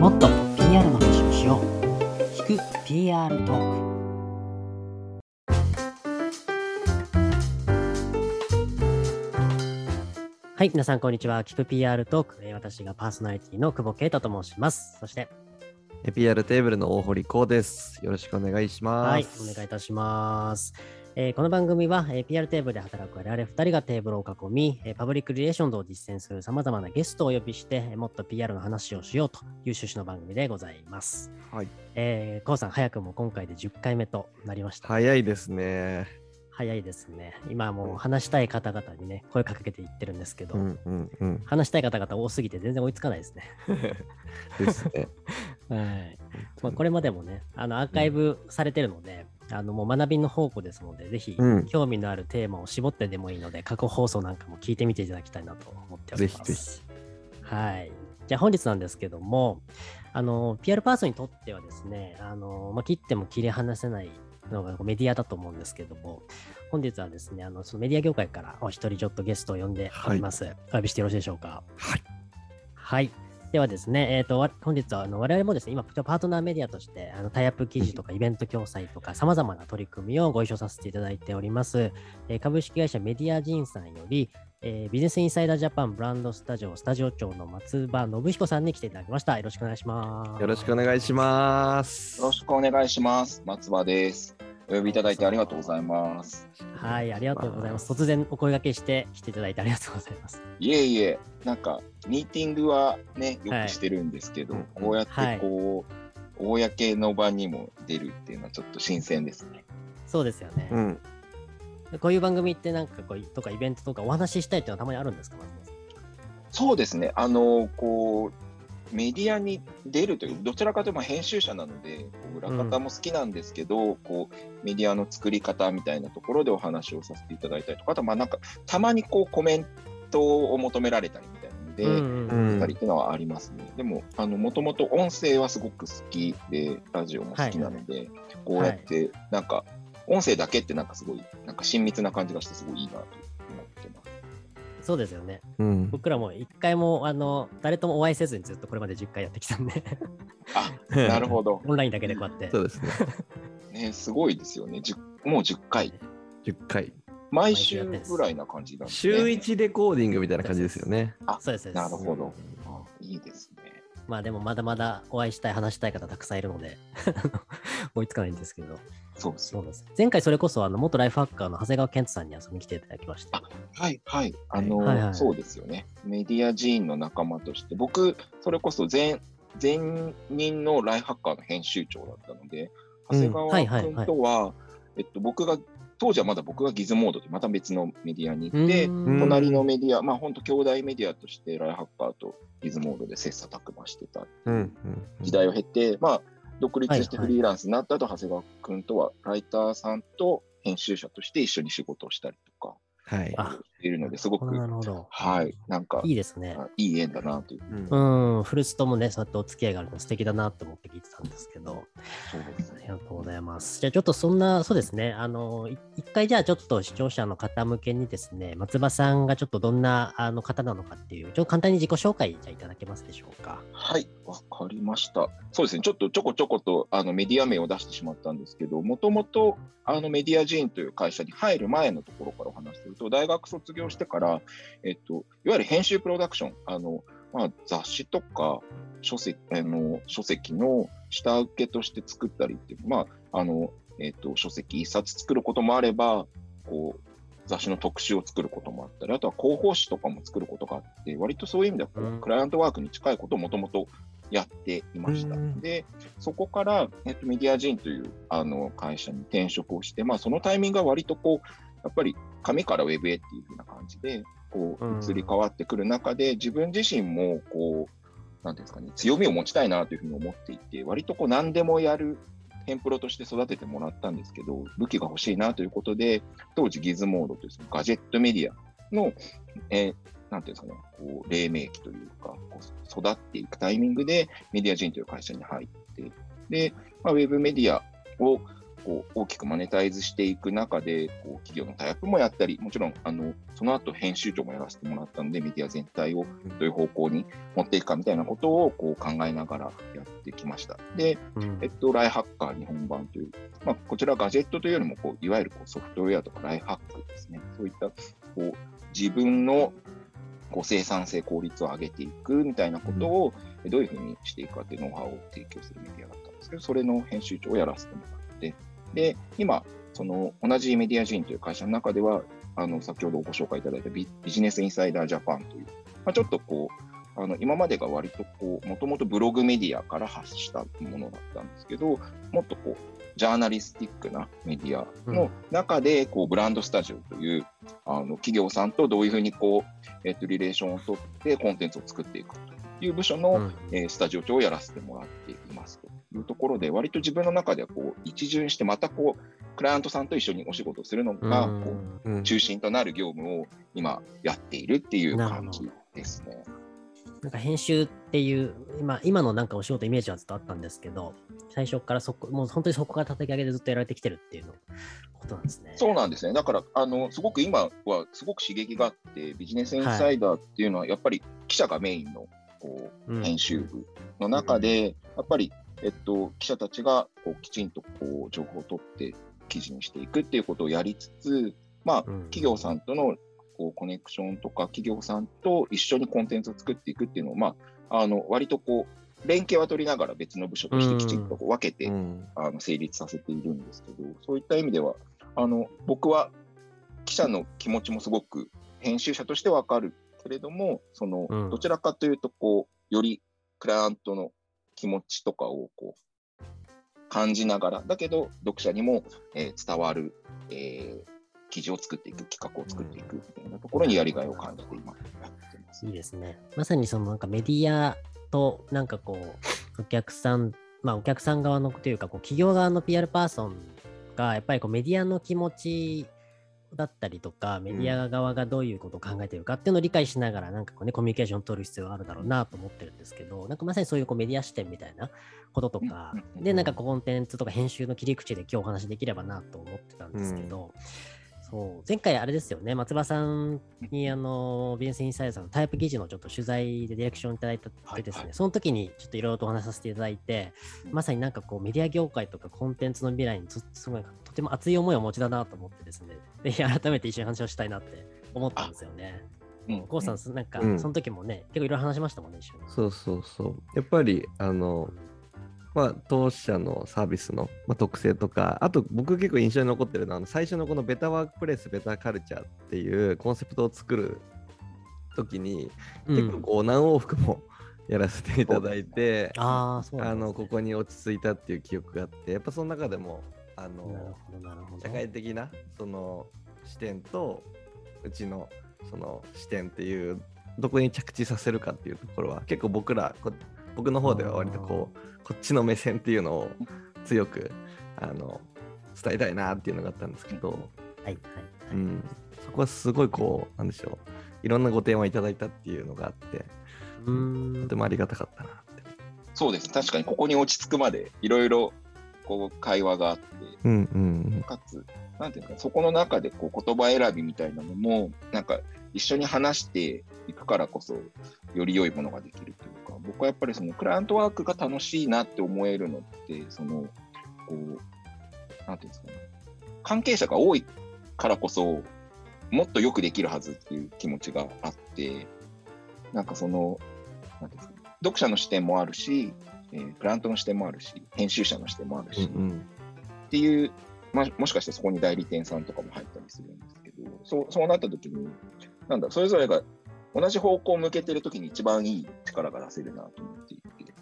もっと PR の話をしよう。聞く PR トーク。はい皆さんこんにちは。聞く PR トーク。えー私がパーソナリティの久保啓太と申します。そしてえ PR テーブルの大堀こうです。よろしくお願いします。はいお願いいたしますえーこの番組は、えー PR テーブルで働く我々2人がテーブルを囲み、えーパブリックリレーションを実践するさまざまなゲストをお呼びして、えーもっと PR の話をしようという趣旨の番組でございます。はい。えー、コウさん、早くも今回で10回目となりました。早いですね。早いですね。今もう話したい方々にね、声かけていってるんですけど、うんうんうん。話したい方々多すぎて全然追いつかないですね。ですね。はい。まあ、これまでもね、あのアーカイブされてるので、あのもう学びの宝庫ですので、ぜひうん興味のあるテーマを絞ってでもいいので、過去放送なんかも聞いてみていただきたいなと思っております。ぜひぜはい。じゃあ本日なんですけども、あの、PR パーソンにとってはですね、あの、まあ、切っても切り離せないのがメディアだと思うんですけども、本日はですね、あの、そのメディア業界からお一人ちょっとゲストを呼んでおります。お呼びしてよろしいでしょうか？はい。はい。ではですね、えっ、と、わ本日はあの我々もですね、今、パートナーメディアとして、あのタイアップ記事とかイベント共催とか、さまざまな取り組みをご一緒させていただいております。えー株式会社メディアジンさんより、えービジネスインサイダージャパンブランドスタジオスタジオ長の松葉信彦さんに来ていただきました。よろしくお願いします。よろしくお願いします。よろしくお願いします。松葉です。お呼びいただいてありがとうございます。はい、ありがとうございます。突然お声掛けして来ていただいてありがとうございます。いえいえ、なんか、ミーティングはね、よくしてるんですけど、はいこうやってこう、公の場にも出るっていうのはちょっと新鮮ですね。そうですよね。うん。こういう番組ってなんかこうとかイベントとかお話ししたいっていうのはたまにあるんですか、松本さん？そうですね。あの、こう、メディアに出るという、どちらかというと編集者なので、こう裏方も好きなんですけど、こう、メディアの作り方みたいなところでお話をさせていただいたりとか、あと、まあなんか、たまにこうコメントを求められたりので、うんうんうんたりっていうのはありますね。でも、あの、もともと音声はすごく好きで、ラジオも好きなので、こうやって、なんか、音声だけってなんかすごい、なんか親密な感じがしてすごいいいなと思ってます。そうですよね。うん。僕らも一回もあの誰ともお会いせずにずっとこれまで10回やってきたんで、あ、なるほど。オンラインだけでこうやって。そうですね。ね、すごいですよね。10もう10回。10回。毎週ぐらいな感じなんです週ね。1レコーディングみたいな感じですよね。あ、そうですそうですなるほど。あいいですね。まあでもまだまだお会いしたい、話したい方たくさんいるので、追いつかないんですけど、そうですよ。そうです。前回それこそあの元ライフハッカーの長谷川健人さんに遊びに来ていただきまして、あはいはい。あの、はいはいそうですよね。メディアジーンの仲間として、僕、それこそ前、前任のライフハッカーの編集長だったので、長谷川はいはいはい君とは、えっと、僕が、当時はまだ僕がギズモードでまた別のメディアに行って、隣のメディア、まあ本当兄弟メディアとしてライフハッカーとギズモードで切磋琢磨してた時代を経て、まあ、独立してフリーランスになった後、長谷川君とはライターさんと編集者として一緒に仕事をしたりとか。はい。いるので、すごく、なるほど。はい、なんかいいですね。あいい縁だなという。うんうん、フルーツともね、そうやってお付き合いがあるの素敵だなと思って聞いてたんですけど、そうですね。ありがとうございます。じゃあちょっとそんな、そうですね、あの、い一回じゃあちょっと視聴者の方向けにですね、松葉さんがちょっとどんなあの方なのかっていう、ちょっと簡単に自己紹介じゃあいただけますでしょうか。はい、わかりました。そうですね、ちょっとちょこちょことあのメディア名を出してしまったんですけど、もともとあのメディアジーンという会社に入る前のところからお話しすると、大学卒業してから、えっと、いわゆる編集プロダクション、あのまあ、雑誌とか書籍あの書籍の下請けとして作ったりっていう、まああのえっと、書籍一冊作ることもあれば、こう雑誌の特集を作ることもあったり、あとは広報誌とかも作ることがあって、割とそういう意味ではこう、うんクライアントワークに近いことをもともとやっていました。うんで、そこから、えっと、メディアジーンというあの会社に転職をして、まあ、そのタイミングが割とこう、やっぱり紙からウェブへっていう風な感じで、こう移り変わってくる中で、自分自身も、こう、なんですかね、強みを持ちたいなというふうに思っていて、割とこう、何でもやるテンプロとして育ててもらったんですけど、武器が欲しいなということで、当時ギズモードというそのガジェットメディアの、えーなんていうんですかね、こう黎明期というか、こう育っていくタイミングでメディア人という会社に入って、で、まあ、ウェブメディアをこう大きくマネタイズしていく中で、こう企業のタイアップもやったり、もちろんあのその後編集長もやらせてもらったので、メディア全体をどういう方向に持っていくかみたいなことをこう考えながらやってきました。で、うんえっと、ライハッカー日本版という、まあ、こちらはガジェットというよりもこう、いわゆるこうソフトウェアとかライハックですね。そういったこう自分のこう生産性、効率を上げていくみたいなことをどういうふうにしていくかっていうノウハウを提供するメディアだったんですけど、それの編集長をやらせてもらって、で、今、その同じメディア人という会社の中では、あの先ほどご紹介いただいたビビジネスインサイダージャパンという、まあ、ちょっとこう、あの今までが割とこう、もともとブログメディアから発したものだったんですけど、もっとこう、ジャーナリスティックなメディアの中で、こう、ブランドスタジオという、あの企業さんとどういうふうにこう、えっと、リレーションを取ってコンテンツを作っていくという部署の、うん。えースタジオ長をやらせてもらっていうところで、割と自分の中ではこう一巡して、またこう、クライアントさんと一緒にお仕事をするのが、うんこううん中心となる業務を今やっているっていう感じですね。なんか編集っていう、今今のなんかお仕事イメージはずっとあったんですけど、最初からそこ、もう本当にそこから叩き上げでずっとやられてきてるっていうのことなんですね。そうなんですね。だから、あの、すごく今はすごく刺激があって、ビジネスインサイダーっていうのは、やっぱり記者がメインのこうんう編集部の中で、やっぱり、えっと、記者たちがこうきちんとこう情報を取って記事にしていくっていうことをやりつつ、まあ、うん。企業さんとのこうコネクションとか、企業さんと一緒にコンテンツを作っていくっていうのを、まあ、あの割とこう、連携は取りながら別の部署としてきちんとこう分けてうん。あの成立させているんですけど、そういった意味では、あの僕は記者の気持ちもすごく編集者として分かるけれども、そのうん。どちらかというとこう、よりクライアントの気持ちとかをこう感じながら、だけど読者にも、えー伝わる、えー記事を作っていく、企画を作っていくみたいなところにやりがいを感じて今やってます。いいですね。まさにそのなんかメディアとなんかこう、お客さん、まあお客さん側のというか、こう企業側の PR パーソンがやっぱりこうメディアの気持ちだったりとか、メディア側がどういうことを考えているかっていうのを理解しながら、なんかこうね、コミュニケーションを取る必要があるだろうなと思ってるんですけど、なんかまさにそういうこうメディア視点みたいなこととかで、なんかコンテンツとか編集の切り口で今日お話できればなと思ってたんですけど、そう前回あれですよね、松葉さんにあのビジネスインサイダーさんのタイプ記事のちょっと取材でディレクションいただいたってですね、はい。はいその時にちょっといろいろとお話しさせていただいて、まさになんかこうメディア業界とかコンテンツの未来につすごいとても熱い思いをお持ちだなと思ってですね、ぜひ改めて一緒に話をしたいなって思ったんですよね。うんコウさん、なんかうんその時もね、結構いろいろ話しましたもんね、一緒に。そうそうそう。やっぱり、あの、まあ、当社のサービスの、まあ、特性とか、あと僕結構印象に残ってるのは、あの最初のこのベタワークプレイス、ベタカルチャーっていうコンセプトを作る時に、うん結構こう何往復もやらせていただいて、ああ。のここに落ち着いたっていう記憶があって、やっぱその中でも、あの。社会的なその視点とうちのその視点っていうどこに着地させるかっていうところは結構僕らこ僕の方では割とこうこっちの目線っていうのを強くあの伝えたいなっていうのがあったんですけど、はい、はい、はい。うん、そこはすごいこうなんでしょういろんなご提案いただいたっていうのがあってうーんとてもありがたかったなって。そうです。確かにここに落ち着くまでいろいろこう会話があって、うんうん。かつ、なんていうか、そこの中でこう言葉選びみたいなのも、なんか一緒に話していくからこそ、より良いものができるというか、僕はやっぱりそのクライアントワークが楽しいなって思えるのって、その、こう、なんていうんですかね、関係者が多いからこそ、もっとよくできるはずっていう気持ちがあって、なんかその、なんていうんですかね、読者の視点もあるし、えークラントの視点もあるし、編集者の視点もあるし、うんうんっていう、まあ、もしかしてそこに代理店さんとかも入ったりするんですけど、そうそうなった時に、なんだ、それぞれが同じ方向を向けてる時に一番いい力が出せるなと思っていて。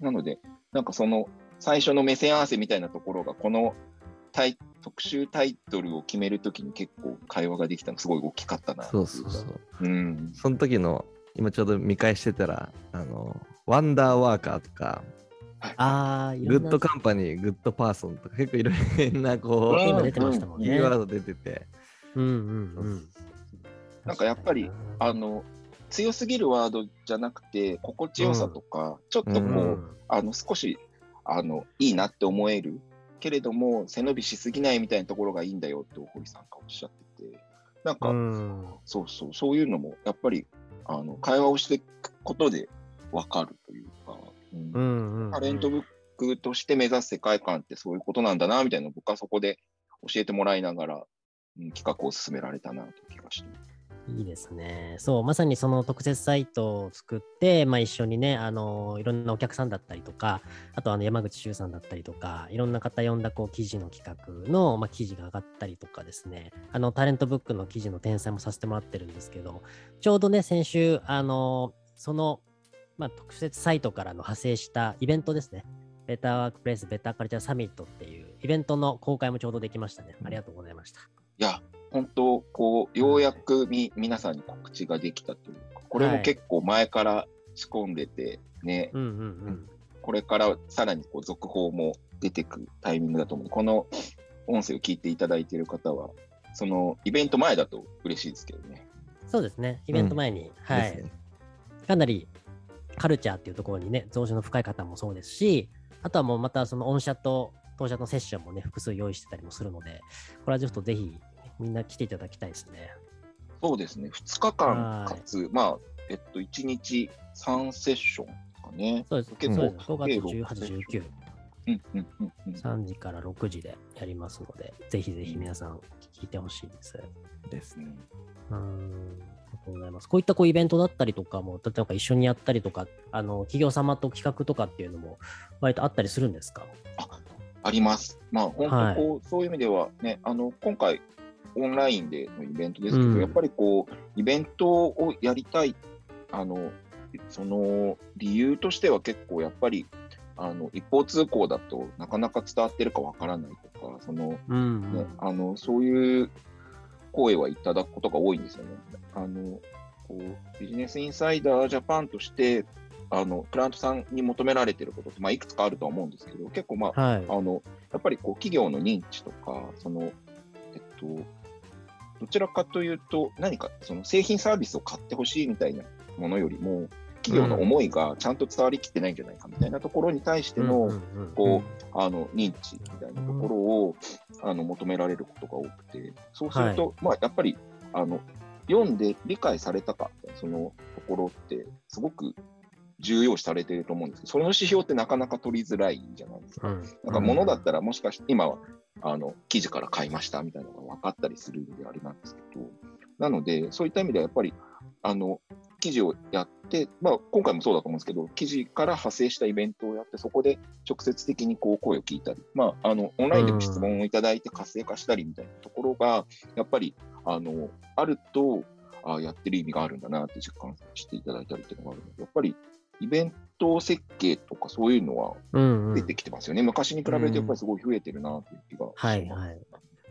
なので、なんかその最初の目線合わせみたいなところが、この特集タイトルを決めるときに結構会話ができたのすごい大きかったなそうそうそう。うん。その時の今ちょうど見返してたらあの wonder worker とかああ、 good company、 good person とか結構いろいろなこう、今出てましたもんね。キーワード出てて、うんうんうん。なんかやっぱりあの、強すぎるワードじゃなくて、心地よさとか、ちょっとこう、うん。あの少しあのいいなって思える。けれども、背伸びしすぎないみたいなところがいいんだよって大堀さんがおっしゃってて、なんか、うん。そうそう、そういうのも、やっぱり、あの、会話をしていくことで分かるというか、うんうんうん。タレントブックとして目指す世界観ってそういうことなんだな、みたいなのを僕はそこで教えてもらいながら、うん、企画を進められたなという気がしてます。いいですね。そう、まさにその特設サイトを作って、まあ、一緒にね、あのいろんなお客さんだったりとか、あとあの山口周さんだったりとか、いろんな方呼んだこう記事の企画の、まあ、記事が上がったりとかですね、あのタレントブックの記事の転載もさせてもらってるんですけど、ちょうどね、先週、あのその、まあ、特設サイトからの派生したイベントですね。ベターワークプレイスベターカルチャーサミットっていうイベントの公開もちょうどできましたね。ありがとうございました。いや、本当、こう、ようやくみ皆さんに告知ができたというか、これも結構前から仕込んでて、ね、うんうんうん。これからさらにこう続報も出てくるタイミングだと思うこの音声を聞いていただいている方は、そのイベント前だと嬉しいですけどね。そうですね、イベント前に、はい、ですねかなりカルチャーっていうところにね、増資の深い方もそうですし、あとはもうまたそのオンシャと当社のセッションもね、複数用意してたりもするので、これはちょっとぜひみんな来ていただきたいですね。そうですね、2日間かつ、まあ、えっと、1日3セッションかね。そうです、結構そうです。5計月6 18、19、うんうんうんうん。3時から6時でやりますので、ぜひぜひ皆さん聞いてほしいです。ですね。うーんいます。こういったこうイベントだったりとかも、例えば一緒にやったりとか、あの企業様と企画とかっていうのも、割とあったりするんですか？あります。まあ、本はい当こう、そういう意味ではね、あの、今回、オンラインでのイベントですけど、うんやっぱりこう、イベントをやりたい、あの、その理由としては結構やっぱり、あの、一方通行だとなかなか伝わってるかわからないとか、その、うん、ね、あの、そういう声はいただくことが多いんですよね。あの、こう、ビジネスインサイダージャパンとして、あの、クライアントさんに求められてることって、まあ、いくつかあるとは思うんですけど、結構まあ、はい。あの、やっぱりこう企業の認知とか、その、えっと、どちらかというと、何かその製品サービスを買ってほしいみたいなものよりも、企業の思いがちゃんと伝わりきってないんじゃないかみたいなところに対しての、こう、あの、認知みたいなところを、あの、求められることが多くて、そうすると、まあ、やっぱり、あの、読んで理解されたか、そのところって、すごく重要視されていると思うんです。けど、その指標ってなかなか取りづらいじゃないですか。うん。なんか物だったらもしかして今はあの記事から買いましたみたいなのが分かったりするんであれなんですけど、なのでそういった意味ではやっぱりあの記事をやって、まあ、今回もそうだと思うんですけど、記事から派生したイベントをやって、そこで直接的にこう声を聞いたり、まあ、あのオンラインでも質問をいただいて活性化したりみたいなところが、やっぱりあのあるとあやってる意味があるんだなって実感していただいたりっていうのがあるので、やっぱりイベント設計とかそういうのはうんうん出てきてますよね。昔に比べるとやっぱりすごい増えてるなという気がします。はいはい。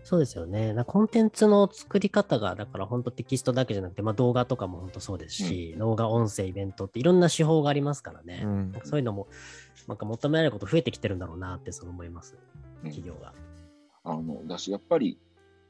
そうですよね。なコンテンツの作り方が、だから本当テキストだけじゃなくて、まあ、動画とかも本当そうですし、動画、音声、イベントっていろんな手法がありますからね。うんそういうのも、なんか求められること増えてきてるんだろうなってそう思います。うん企業が。あのだし、やっぱり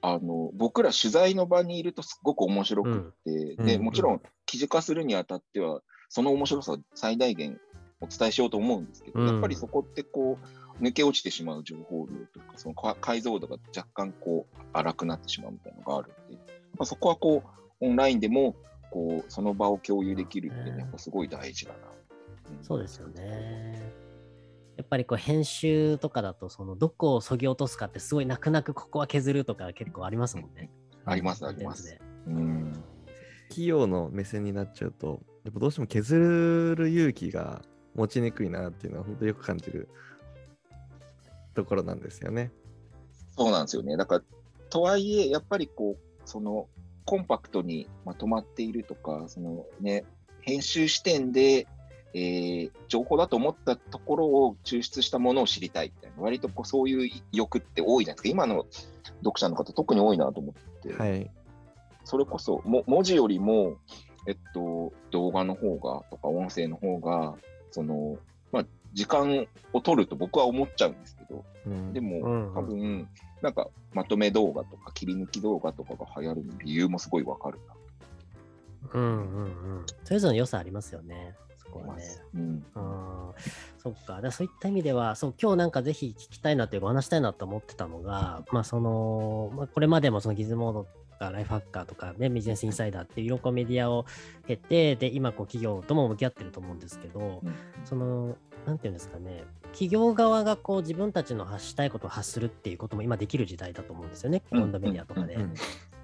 あの僕ら取材の場にいるとすごく面白くって、でうんうんもちろん記事化するにあたっては、その面白さを最大限お伝えしようと思うんですけど、うんやっぱりそこってこう抜け落ちてしまう情報量とか、そのか解像度が若干こう荒くなってしまうみたいなのがあるので、まあ、そこはこうオンラインでもこうその場を共有できるってね、やっぱすごい大事だな。んそうですよね。やっぱりこう編集とかだと、そのどこをそぎ落とすかってすごい泣く泣くここは削るとか結構ありますもんね。ありますありますでうん企業の目線になっちゃうと、やっぱどうしても削る勇気が持ちにくいなっていうのは本当よく感じるところなんですよね。そうなんですよね。だから、とはいえ、やっぱりこう、その、コンパクトにまとまっているとか、そのね、編集視点で、えー情報だと思ったところを抽出したものを知りたいみたいな、割とこうそういう欲って多いじゃないですか。今の読者の方、特に多いなと思って、はい。それこそも文字よりも、えっと、動画の方がとか音声の方が、その、まあ、時間を取ると僕は思っちゃうんですけど、うんでも、うん多分、なんか、まとめ動画とか切り抜き動画とかが流行る理由もすごいわかるな。うんうんうん。それぞれの良さありますよね。そこはね。うん、うんそっか。だからそういった意味では、そう、今日なんかぜひ聞きたいなというか、お話したいなと思ってたのが、まあ、その、まあ、これまでもそのギズモードとか、ライフハッカーとか、ね、ビジネスインサイダーっていういろんなメディアを経て、で、今、こう、企業とも向き合ってると思うんですけど、うんその、なんていうんですかね、企業側がこう、自分たちの発したいことを発するっていうことも今できる時代だと思うんですよね、いろんなメディアとかで。うん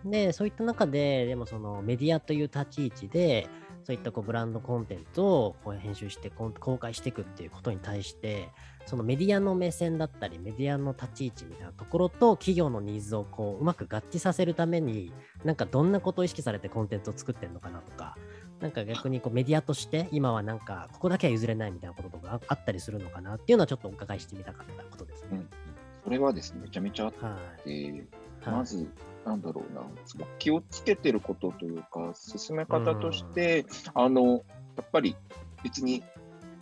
で、そういった中で、でもそのメディアという立ち位置で、そういったこうブランドコンテンツをこう編集して公開していくっていうことに対して、そのメディアの目線だったり、メディアの立ち位置みたいなところと企業のニーズをこううまく合致させるために、なんかどんなことを意識されてコンテンツを作ってるのかなとか、なんか逆にこうメディアとして今はなんかここだけは譲れないみたいなこととかああったりするのかなっていうのはちょっとお伺いしてみたかったことですね。それはですね、めちゃめちゃあっはい。て、はいまず、なんだろうな、すごく気をつけてることというか、進め方として、あの、やっぱり別に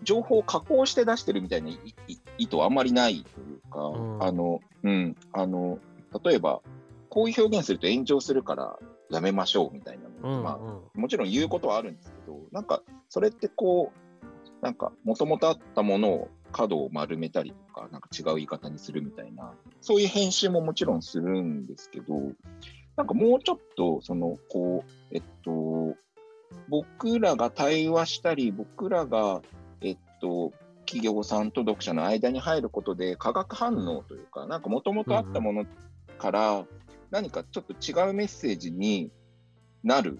情報を加工して出してるみたいないい意図はあんまりないというか、うんあの、うん、あの、例えば、こういう表現すると炎上するからやめましょうみたいなまあ、うん。もちろん言うことはあるんですけど、なんか、それってこう、なんか、もともとあったものを角を丸めたりとか、なんか違う言い方にするみたいな、そういう編集ももちろんするんですけど、なんかもうちょっと、その、こう、えっと、僕らが対話したり、僕らが、えっと、企業さんと読者の間に入ることで、化学反応というか、なんかもともとあったものから、何かちょっと違うメッセージになる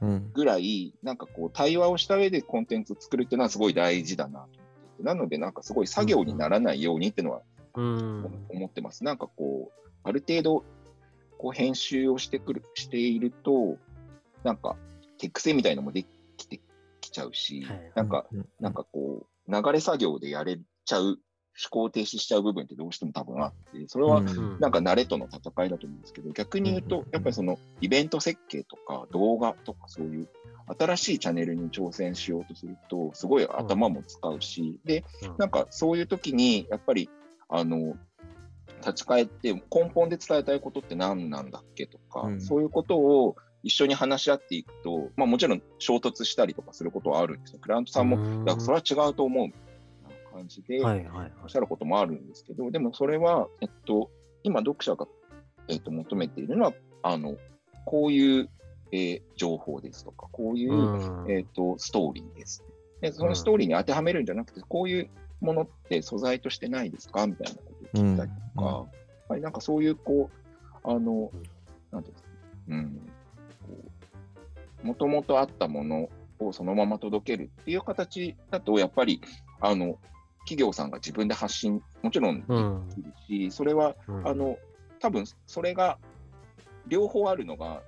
うんぐらい、なんかこう、対話をした上でコンテンツを作るっていうのはすごい大事だなと思っていて、なので、なんかすごい作業にならないようにっていうのはうん。思ってます。なんかこう、ある程度、こう、編集をしてくる、していると、なんか、手癖みたいのもできてきちゃうし、はいなんか、うんなんかこう、流れ作業でやれちゃう、思考停止しちゃう部分ってどうしても多分あって、それはうん。なんか慣れとの戦いだと思うんですけど、逆に言うとやっぱりそのイベント設計とか動画とかそういう新しいチャンネルに挑戦しようとすると、すごい頭も使うし、で、うん。なんかそういう時に、やっぱり、あの、立ち返って根本で伝えたいことって何なんだっけとか、うん。そういうことを一緒に話し合っていくと、まあもちろん衝突したりとかすることはあるんですよ。クライアントさんも、うん。だからそれは違うと思う感じで、はいはいはい。おっしゃることもあるんですけど、でもそれは、えっと、今読者が、えっと、求めているのは、あの、こういう、えー情報ですとか、こういう、うん。えっと、ストーリーです。で、そのストーリーに当てはめるんじゃなくて、こういうものって素材としてないですか？みたいなことを聞いたりとか、うん。やっぱりなんかそういう、こう、あの、なんていうんですか、うん、もともとあったものをそのまま届けるっていう形だと、やっぱり、あの、企業さんが自分で発信、もちろんでうんきるし、それは、うん。あの、多分それが、両方あるのが、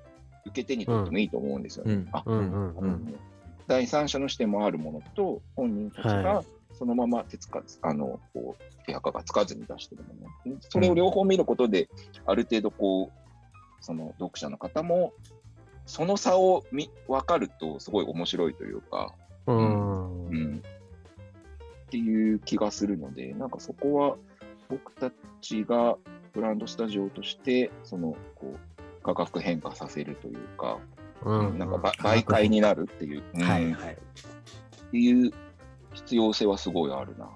受け手にとってもいいと思うんですよね。うん。あうんうんううんん第三者の視点もあるものと、本人たちはがそのまま手つかず、あの、こう、手垢がつかずに出してるもの。それを両方見ることで、ある程度こう、その読者の方も、その差を見分かると、すごい面白いというか、うん。うん、っていう気がするので、なんかそこは僕たちがブランドスタジオとして、その、こう、価格変化させるというか、うんなんかば媒介になるっていう、うんはいはい。っていう必要性はすごいあるな。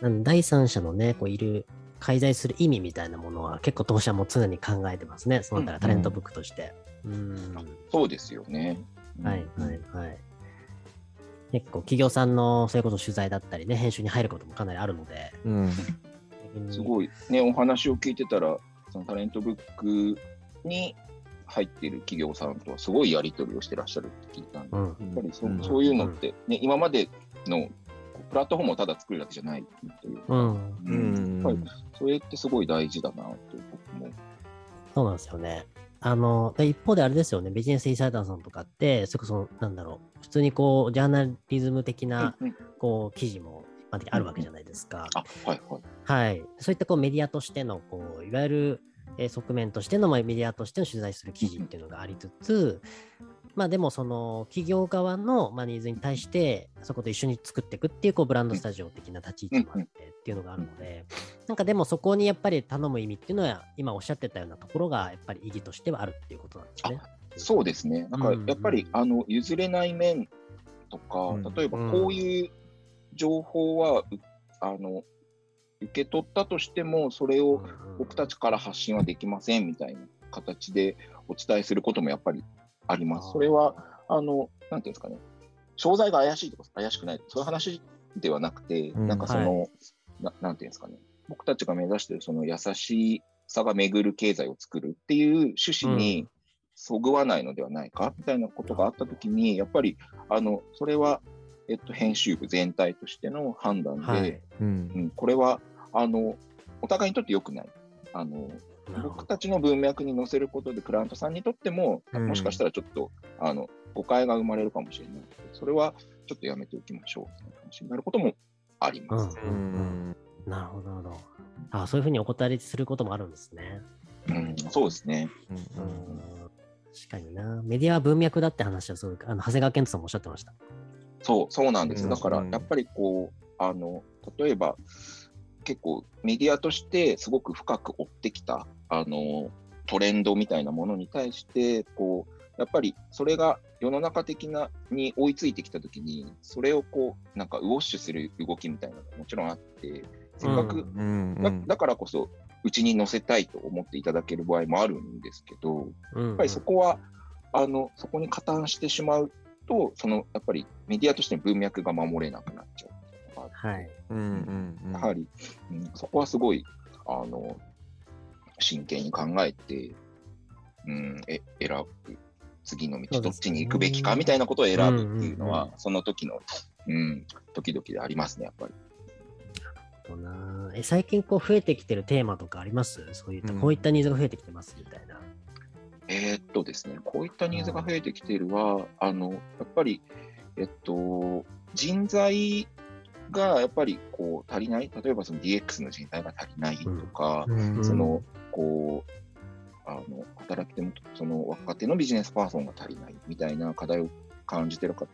なんで第三者のね、こういる、介在する意味みたいなものは結構当社も常に考えてますね。そのあたりタレントブックとして。うん。そうですよね。はいはいはい。結構企業さんのそういうこと取材だったりね、編集に入ることもかなりあるので、うんすごいね、お話を聞いてたら、そのタレントブックに入っている企業さんとはすごいやり取りをしてらっしゃるって聞いたんで、うん。やっぱりそ,、ううんそういうのって、ね、今までのプラットフォームをただ作るだけじゃないというか、うん。うんやっぱりそれってすごい大事だなと僕も。そうなんですよね。あの、で一方であれですよね、ビジネスインサイダーさんとかって、それこそ、なんだろう、普通にこう、ジャーナリズム的な、うんうんこう、記事も一般的にあるわけじゃないですか。あ、はいはい。はい。そういったこうメディアとしての、こう、いわゆる、えー側面としての、まあ、メディアとしての取材する記事っていうのがありつつ、まあでもその企業側の、まあ、ニーズに対してそこと一緒に作っていくっていうこうブランドスタジオ的な立ち位置もあってっていうのがあるので、なんかでもそこにやっぱり頼む意味っていうのは今おっしゃってたようなところがやっぱり意義としてはあるっていうことなんですね。そうですね。だからやっぱり、うんあの譲れない面とか、うん例えばこういう情報は、うあの受け取ったとしても、それを僕たちから発信はできませんみたいな形でお伝えすることもやっぱりあります。それは、あの、なんていうんですかね、商材が怪しいとか怪しくない。そういう話ではなくて、うん。なんかその、はななんていうんですかね、僕たちが目指しているその優しさが巡る経済を作るっていう趣旨にそぐわないのではないかみたいなことがあったときに、やっぱり、あの、それは、えっと、編集部全体としての判断で、はい。うん。うん、これは、あの、お互いにとって良くない。あの、僕たちの文脈に載せることで、クライアントさんにとっても、うんもしかしたらちょっと、あの、誤解が生まれるかもしれないので、それはちょっとやめておきましょうみたいな話になることもあります。ううんうんうんんなるほど、なるほど。あそういうふうにお答えすることもあるんですね。うん、そうですね。うん。確かにな。メディアは文脈だって話はそう、あの長谷川健人さんもおっしゃってました。そう、そうなんです。うんだから、やっぱりこう、あの、例えば、結構メディアとしてすごく深く追ってきた、あの、トレンドみたいなものに対して、こう、やっぱりそれが世の中的なに追いついてきたときに、それをこう、なんかウォッシュする動きみたいなのがもちろんあって、せっかく、うんだだからこそ、うちに載せたいと思っていただける場合もあるんですけど、うん、ややっぱりそこは、あの、そこに加担してしまうと、その、やっぱりメディアとしての文脈が守れなくなっちゃうっていうのがあってはい。うんうんうん。やはり、うん、そこはすごい、あの、真剣に考えて、うん、え、選ぶ。次の道、どっちに行くべきかみたいなことを選ぶっていうのは、うんうんその時の、うん、時々でありますね、やっぱり。なえ最近こう増えてきてるテーマとかあります？そういった、うん。こういったニーズが増えてきてますみたいな。えーっとですね、こういったニーズが増えてきているは、あの、やっぱり、えっと、人材がやっぱりこう足りない、例えばその DX の人材が足りないとか、うん。その、こう、あの、働き手も、その若手のビジネスパーソンが足りないみたいな課題を感じてるか、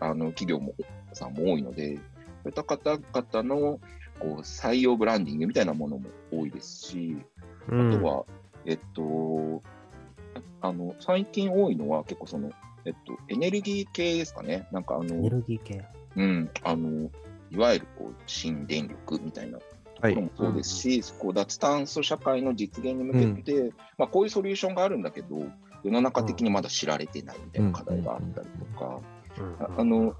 あの、企業も、さんも多いので、そういった方々の、こう、採用ブランディングみたいなものも多いですし、あとは、えっと、あの、最近多いのは結構その、えっと、エネルギー系ですかね。なんかあエネの、ルギー系。うん、あの、いわゆるこう新電力みたいなところもそうですし、こう脱炭素社会の実現に向けて、まあ、こういうソリューションがあるんだけど、世の中的にまだ知られてないみたいな課題があったりとか、ああの、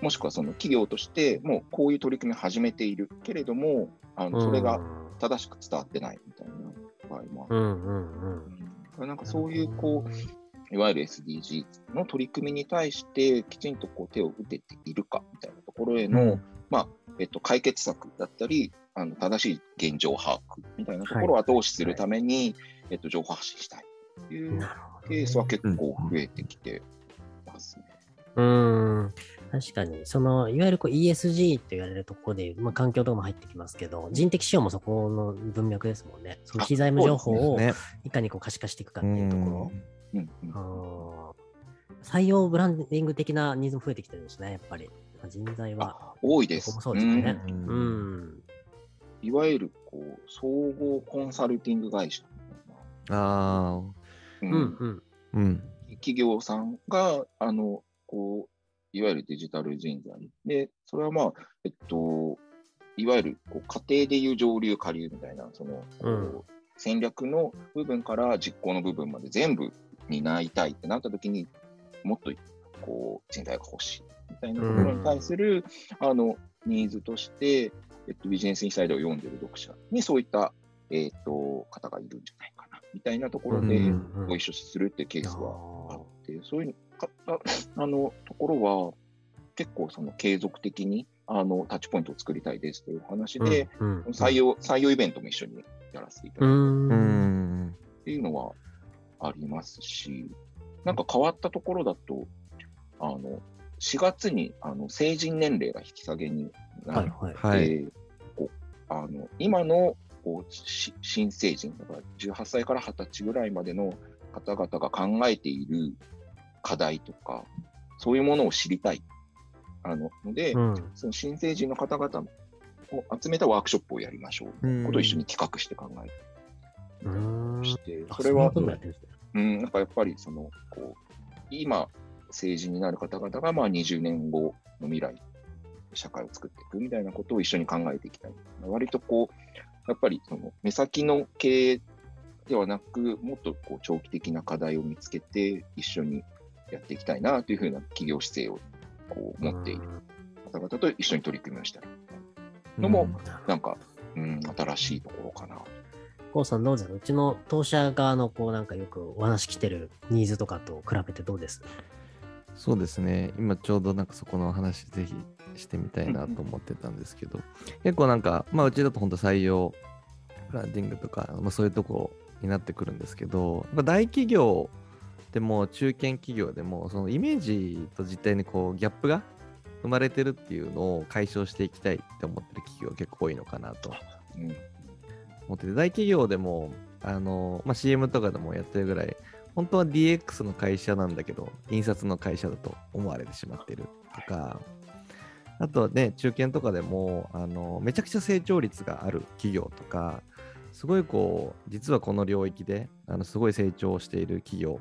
もしくはその企業としてもうこういう取り組みを始めているけれども、あのそれが正しく伝わってないみたいな場合もある。うんなんかそういうこう、いわゆる SDGs の取り組みに対してきちんとこう手を打てているかみたいなところへの、うん。まあえっと、解決策だったり、あの正しい現状把握みたいなところを後押しするために、えっと、情報発信したいというなるほど、ケースは結構増えてきてますね。うーん。確かに、その、いわゆるこう ESG と言われるところで、まあ、環境とかも入ってきますけど、人的資本もそこの文脈ですもんね。その非財務情報をねいかにこう可視化していくかっていうところ。採用ブランディング的なニーズも増えてきてるんですね、やっぱり。人材は。あ多いです。ここもそうですよねうん。いわゆるこう総合コンサルティング会社みたいな、ああ、うんうんうん。うん。企業さんが、あの、こう、いわゆるデジタル人材。で、それはまあ、えっと、いわゆるこう家庭でいう上流下流みたいな、その、こううん戦略の部分から実行の部分まで全部担いたいってなった時にもっとこう人材が欲しいみたいなところに対する、あのニーズとして、えっと、ビジネスインサイドを読んでる読者にそういった、えっと、方がいるんじゃないかなみたいなところでうんうんご一緒するっていうケースはああって、そういうかああのところは結構その継続的にあのタッチポイントを作りたいですというお話ーで、うんうん採用採用イベントも一緒にやらせていただいてう。うんん。っていうのはありますし、なんか変わったところだと、あの、4月にあの成人年齢が引き下げにはいはい。はい。て、こうあの今のこうし新成人、だから18歳から20歳ぐらいまでの方々が考えている課題とか、そういうものを知りたい。あのので、うんその新成人の方々を集めたワークショップをやりましょう。うんことを一緒に企画して考えうーんして、あそれはうんなんかやっぱりその、こう、今、政治になる方々がまあ20年後の未来、社会を作っていくみたいなことを一緒に考えていきたい。割とこう、やっぱりその目先の経営ではなく、もっとこう長期的な課題を見つけて、一緒にやっていきたいなというふうな企業姿勢をこう持っている。方々と一緒に取り組みをしたりのも、なんか、うん、新しいところかな。コウさんどうですかう？ちの当社側のこうなんかよくお話来てるニーズとかと比べてどうです？そうですね。今ちょうどなんかそこの話ぜひしてみたいなと思ってたんですけど、結構なんか、まあうちだと本当採用、ブランディングとか、まあ、そういうとこになってくるんですけど、まあ、大企業でも中堅企業でも、そのイメージと実態にこうギャップが生まれてるっていうのを解消していきたいって思ってる企業結構多いのかなと思ってて、大企業でも、あの、まあ、CM とかでもやってるぐらい、本当は DX の会社なんだけど、印刷の会社だと思われてしまってるとか、あとね、中堅とかでも、あの、めちゃくちゃ成長率がある企業とか、すごいこう、実はこの領域で、あの、すごい成長している企業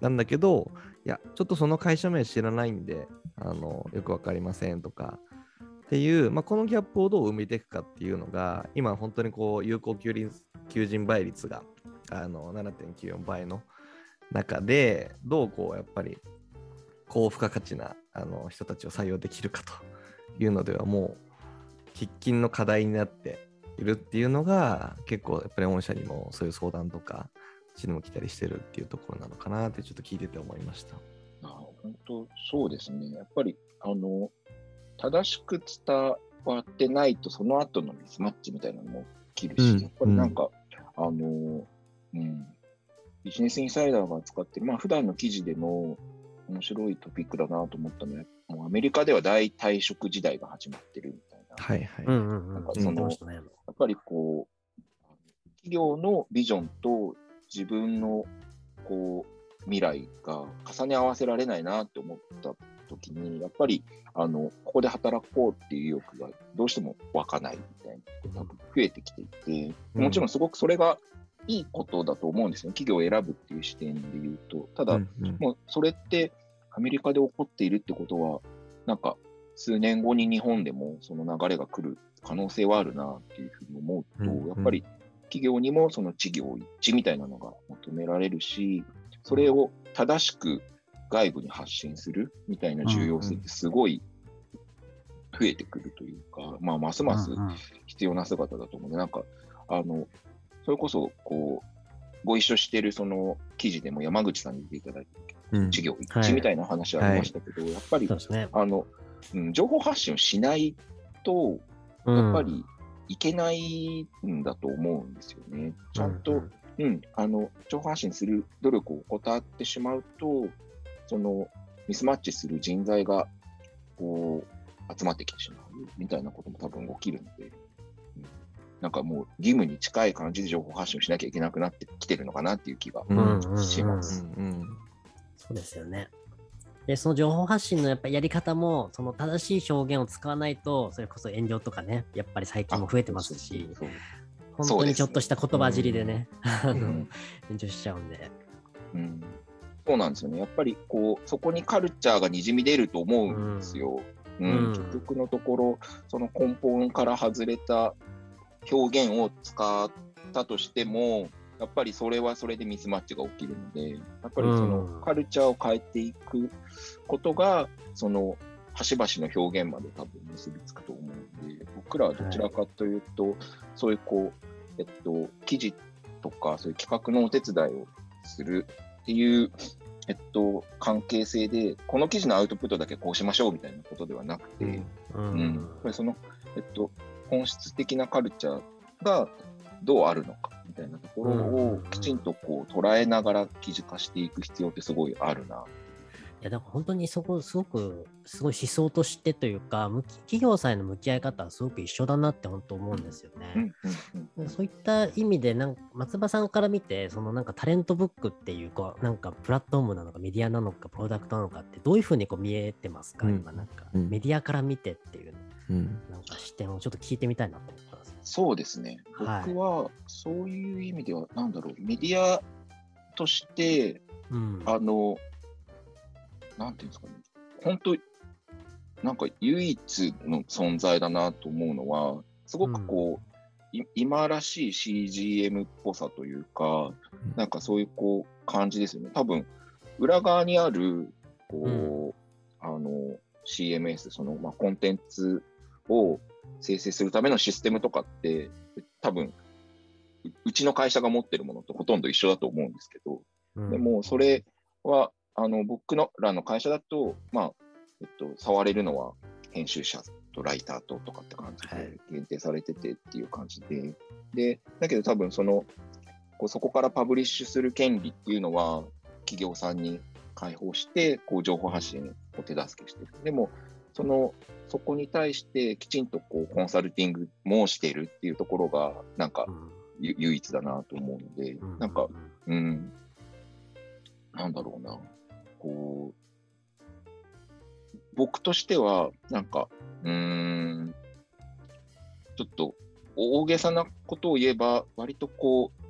なんだけど、いや、ちょっとその会社名知らないんで、あの、よくわかりませんとか、っていう、まあ、このギャップをどう埋めていくかっていうのが、今本当にこう、有効求人倍率があの7.94倍の中で、どうこう、やっぱり高付加価値なあの人たちを採用できるかというのでは、もう喫緊の課題になっているっていうのが、結構やっぱり御社にもそういう相談とか、うちにも来たりしてるっていうところなのかなってちょっと聞いてて思いました。あ本当そうですね。やっぱりあの正しく伝わってないと、その後のミスマッチみたいなのも起きるし、うん、やっぱりなんか、うん、あの、うん、ビジネスインサイダーが使ってる、まあ普段の記事でも面白いトピックだなと思ったのは、もうアメリカでは大退職時代が始まってるみたいな。はいはい。なんかその、やっぱりこう、企業のビジョンと自分のこう未来が重ね合わせられないなって思った時に、やっぱりあのここで働こうっていう意欲がどうしても湧かないみたいなことが増えてきていて、もちろんすごくそれがいいことだと思うんですよ、企業を選ぶっていう視点で言うと。ただ、うんうん、もうそれってアメリカで起こっているってことは、なんか数年後に日本でもその流れが来る可能性はあるなっていうふうに思うと、うんうん、やっぱり企業にもその事業一致みたいなのが求められるし、それを正しく外部に発信するみたいな重要性ってすごい増えてくるというか、まあ、ますます必要な姿だと思うので、なんか、あの、それこそ、こう、ご一緒してるその記事でも山口さんに言っていただいて、事業一致みたいな話ありましたけど、やっぱり、あの、うん、情報発信をしないと、やっぱりいけないんだと思うんですよね。ちゃんと、うん、あの、情報発信する努力を怠ってしまうと、そのミスマッチする人材がこう集まってきてしまうみたいなことも多分起きるので、うん、なんかもう義務に近い感じで情報発信をしなきゃいけなくなってきてるのかなっていう気がします。そうですよね。で、その情報発信のやっぱやり方も、その正しい表現を使わないと、それこそ炎上とかね、やっぱり最近も増えてますし、本当にちょっとした言葉尻でね、炎上しちゃうんで。うんそうなんですよね。やっぱりこう、そこにカルチャーがにじみ出ると思うんですよ。うん。うん、結局のところ、その根本から外れた表現を使ったとしても、やっぱりそれはそれでミスマッチが起きるので、やっぱりそのカルチャーを変えていくことが、その端々の表現まで多分結びつくと思うので、僕らはどちらかというと、はい、そういうこう、えっと、記事とか、そういう企画のお手伝いをするっていう、えっと、関係性で、この記事のアウトプットだけこうしましょうみたいなことではなくて、うん、うん、その、えっと、本質的なカルチャーがどうあるのかみたいなところをきちんとこう捉えながら記事化していく必要ってすごいあるな。いや、だから本当にそこ、すごく、すごい思想としてというか、企業さんへの向き合い方はすごく一緒だなって本当思うんですよね。そういった意味で、なん松葉さんから見て、そのなんかタレントブックっていう、こう、なんかプラットフォームなのかメディアなのか、プロダクトなのかって、どういうふうにこう見えてますか、うん、今、なんか、メディアから見てっていう、うん、なんか視点をちょっと聞いてみたいなと思ったんです。そうですね。僕は、そういう意味では、なんだろう、メディアとして、うん、あの、なんていうんですかね、本当、なんか唯一の存在だなと思うのは、すごくこう、い今らしい CGM っぽさというか、なんかそういうこう感じですよね。多分、裏側にある、こう、あの、CMS、その、まあ、コンテンツを生成するためのシステムとかって、多分、ううちの会社が持ってるものとほとんど一緒だと思うんですけど、うん。でもそれは、あの、僕のらの会社だと、まあ、えっと、触れるのは編集者とライターととかって感じはい。で限定されててっていう感じで、で、だけど多分その、こうそこからパブリッシュする権利っていうのは企業さんに開放して、こう情報発信を手助けしてる。でも、その、そこに対してきちんとこうコンサルティングもしてるっていうところが、なんか唯一だなと思うので、うん。なんか、うん、なんだろうな、こう、僕としては、なんか、うーん、ちょっと大げさなことを言えば、割とこう、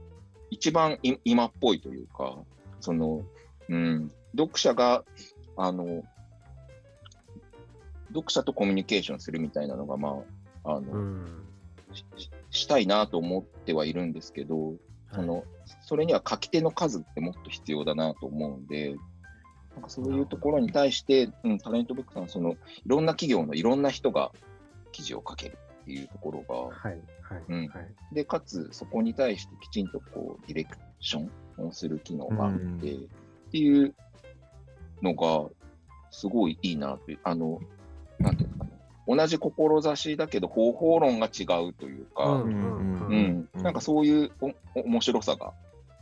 一番い今っぽいというか、その、うん、読者が、あの、読者とコミュニケーションするみたいなのが、まあ、あの、うん。しししたいなと思ってはいるんですけど、そはい。のそれには書き手の数ってもっと必要だなと思うんで、なんかそういうところに対して、うん、タレントブックさん、そのいろんな企業のいろんな人が記事を書けるっていうところが、はいはいうん。はい。で、かつそこに対してきちんとこうディレクションをする機能があって、うん。っていうのが、すごいいいなという、あの、なんていうんですかね、同じ志だけど方法論が違うというか、うんうんうん、うんなんかそういうおお面白さが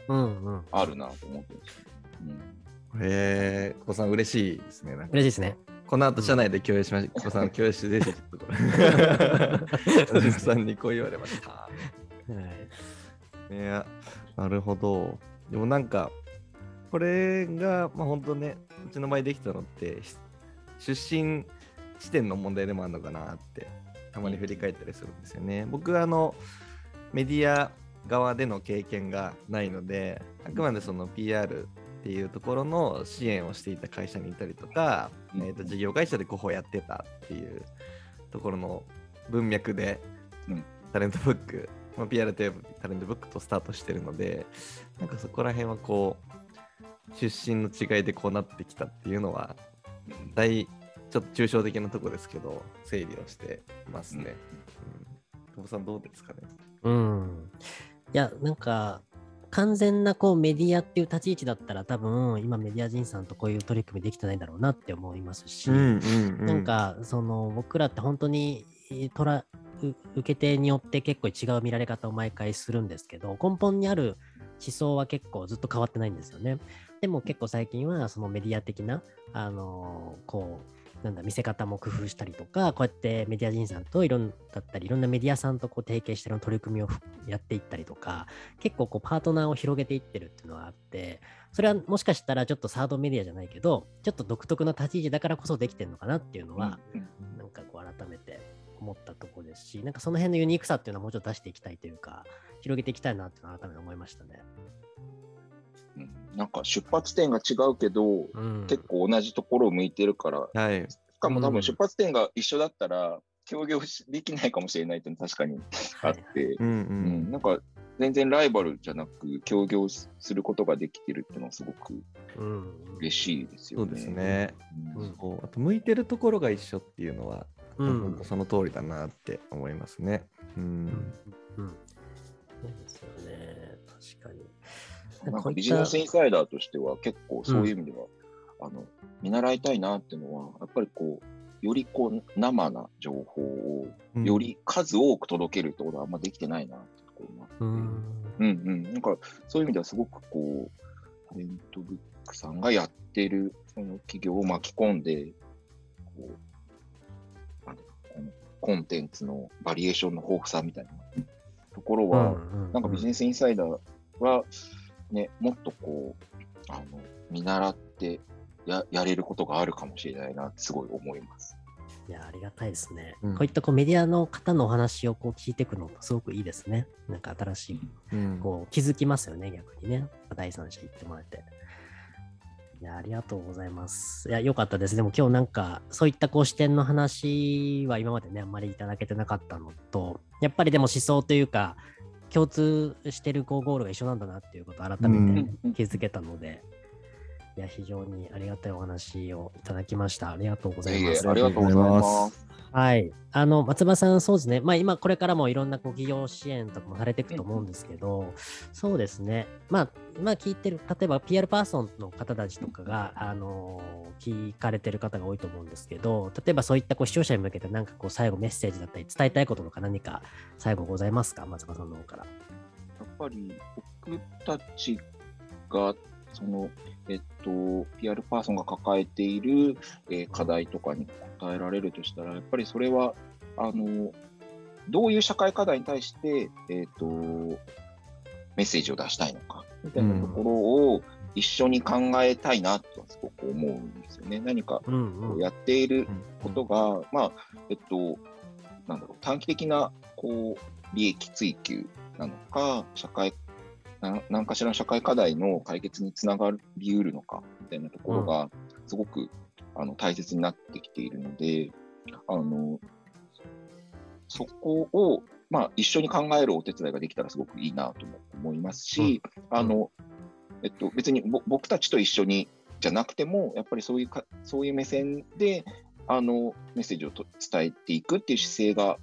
うんうんあるなと思ってます、うんへえ、小さん嬉しいですね。嬉しいですね。この後社内で共有しました。小さん共有してぜひちょっとこれ。小島さんにこう言われました。はいいや、なるほど。でもなんか、これが、まあ本当ね、うちの場合できたのって、し出身地点の問題でもあるのかなって、たまに振り返ったりするんですよね。僕はあの、メディア側での経験がないので、あくまでその PR っていうところの支援をしていた会社にいたりとか、うん。えー、と事業会社で広報やってたっていうところの文脈で、うん。タレントブック、まあ、PR といえばタレントブックとスタートしてるので、なんかそこら辺はこう、出身の違いでこうなってきたっていうのは、大、ちょっと抽象的なとこですけど、整理をしてますね。うん。久保さんどうですかね？うん。いや、なんか、完全なこうメディアっていう立ち位置だったら多分今メディア人さんとこういう取り組みできてないんだろうなって思いますし、なんかその僕らって本当にえーとらう受け手によって結構違う見られ方を毎回するんですけど根本にある思想は結構ずっと変わってないんですよね。でも結構最近はそのメディア的なあのーこうなんだ見せ方も工夫したりとかこうやってメディア人さんといろんだったりいろんなメディアさんとこう提携しての取り組みをふやっていったりとか結構こうパートナーを広げていってるっていうのはあってそれはもしかしたらちょっとサードメディアじゃないけどちょっと独特な立ち位置だからこそできてるのかなっていうのは、うんなんかこう改めて思ったところですしなんかその辺のユニークさっていうのはもうちょっと出していきたいというか広げていきたいなっていうのは改めて思いましたね。うんなんか出発点が違うけど、うん、結構同じところを向いてるから、はい。しかも多うん分出発点が一緒だったら、協業しできないかもしれないっていうのは確かにあって、うんううんん。なんか全然ライバルじゃなく、協業することができてるっていうのはすごくうん、嬉しいですよね。そうですね。うん。うんそうあと向いてるところが一緒っていうのは、うんその通りだなって思いますね。ううんん。うんなんかビジネスインサイダーとしては結構そういう意味では、あの見習いたいなっていうのは、やっぱりこう、よりこう生な情報をうん。より数多く届けるってことはあんまできてないなってところもあって、うん。うんうん、なんかそういう意味ではすごくこう、タレントブックさんがやってるその企業を巻き込んで、こう、コンテンツのバリエーションの豊富さみたいなところは、なんかビジネスインサイダーは、ね、もっとこう、あの、見習ってややれることがあるかもしれないなってすごい思います。いや、ありがたいですね。うんこういったこうメディアの方のお話をこう聞いていくのもすごくいいですね。なんか新しい、うんこう気づきますよね、逆にね。第三者言ってもらえて。いや、ありがとうございます。いや、よかったです。でも今日なんか、そういったこう視点の話は今までね、あんまりいただけてなかったのと、やっぱりでも思想というか、共通してるこうゴールが一緒なんだなっていうことを改めてうん。気づけたので、いや、非常にありがたいお話をいただきました。ありがとうございます。ありがとうございます。はい。あの、松葉さん、そうですね。まあ、今、これからもいろんなこう企業支援とかもされていくと思うんですけど、そうですね。まあ、今聞いてる、例えば PR パーソンの方たちとかが、あの聞かれてる方が多いと思うんですけど、例えばそういったこう視聴者に向けて、なんかこう、最後メッセージだったり、伝えたいこととか何か最後ございますか？松葉さんの方から。やっぱり僕たちが、その、えっと、PR パーソンが抱えている、えー課題とかに答えられるとしたら、やっぱりそれは、あの、どういう社会課題に対して、えっと、メッセージを出したいのか、みたいなところを一緒に考えたいなとはすごく思うんですよね。何かやっていることが、まあ、えっと、なんだろう、短期的な、こう、利益追求なのか、社会、な何かしらの社会課題の解決につながりうるのか、みたいなところが、すごく、あの、大切になってきているので、あの、そこを、まあ、一緒に考えるお手伝いができたらすごくいいなとも思いますし、あの、えっと、別にぼ僕たちと一緒にじゃなくても、やっぱりそういうか、そういう目線で、あの、メッセージをと伝えていくっていう姿勢が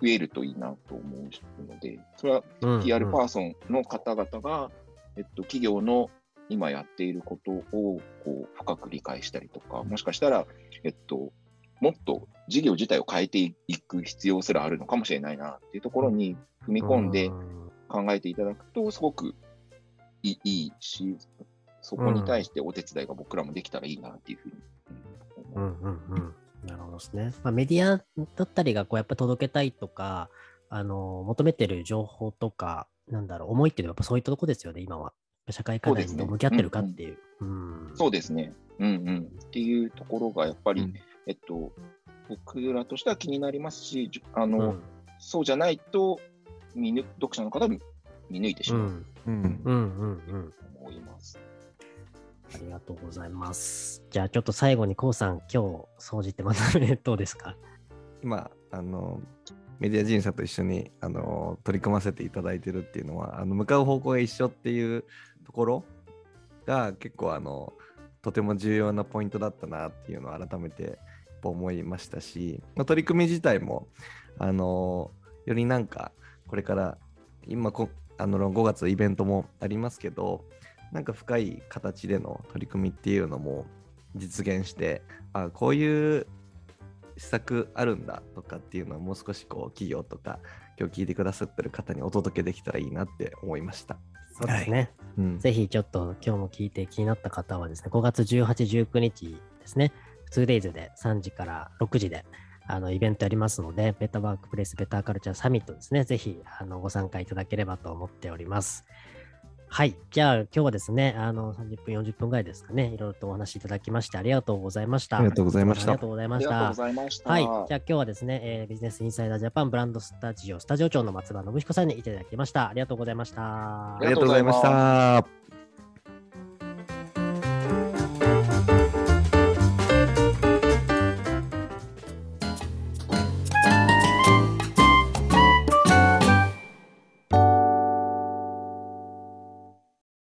増えるといいなと思うので、それはうん PR パーソンの方々が、えっと、企業の今やっていることをこう深く理解したりとか、もしかしたら、えっと、もっと事業自体を変えていく必要すらあるのかもしれないなっていうところに踏み込んでうん考えていただくと、すごくいいいいし、そこに対してお手伝いが僕らもできたらいいなっていうふうにう思う。んうんうん。なるほどですね。まあ、メディアだったりがこうやっぱ届けたいとか、あの求めてる情報とか、なんだろう、思いっていうのはやっぱそういったとこですよね、今は。社会課題にどう向き合ってるかっていう。うんそうですね。うんうん。っていうところがやっぱり、うんえっと、僕らとしては気になりますし、あの、うんそうじゃないと見ぬ、読者の方は見抜いてしまううんうんうんうんうん。と思います。ありがとうございます。じゃあちょっと最後に、こうさん、今日、総じてま とめどうですか？今あのメディア人さんと一緒にあの取り組ませていただいてるっていうのはあの向かう方向が一緒っていうところが結構あのとても重要なポイントだったなっていうのを改めて思いましたし、まあ、取り組み自体もあのよりなんかこれから今こあの5月イベントもありますけどなんか深い形での取り組みっていうのも実現してあこういう施策あるんだとかっていうのはもう少しこう企業とか今日聞いてくださってる方にお届けできたらいいなって思いました。そうですね。うん、ぜひちょっと今日も聞いて気になった方はですね、5月18、19日ですね、2days で3時から6時であのイベントやりますので、ベタワークプレイスベターカルチャーサミットですね、ぜひあのご参加いただければと思っております。はい。じゃあ今日はですね、あの30分、40分ぐらいですかね、いろいろとお話しいただきましてありがとうございました。ありがとうございましたありがとうございましたありがとうご。ざいました。はい。じゃあ今日はですね、えービジネスインサイダージャパンブランドスタジオスタジオ長の松葉信彦さんにいただきました。ありがとうございましたありがとうございました。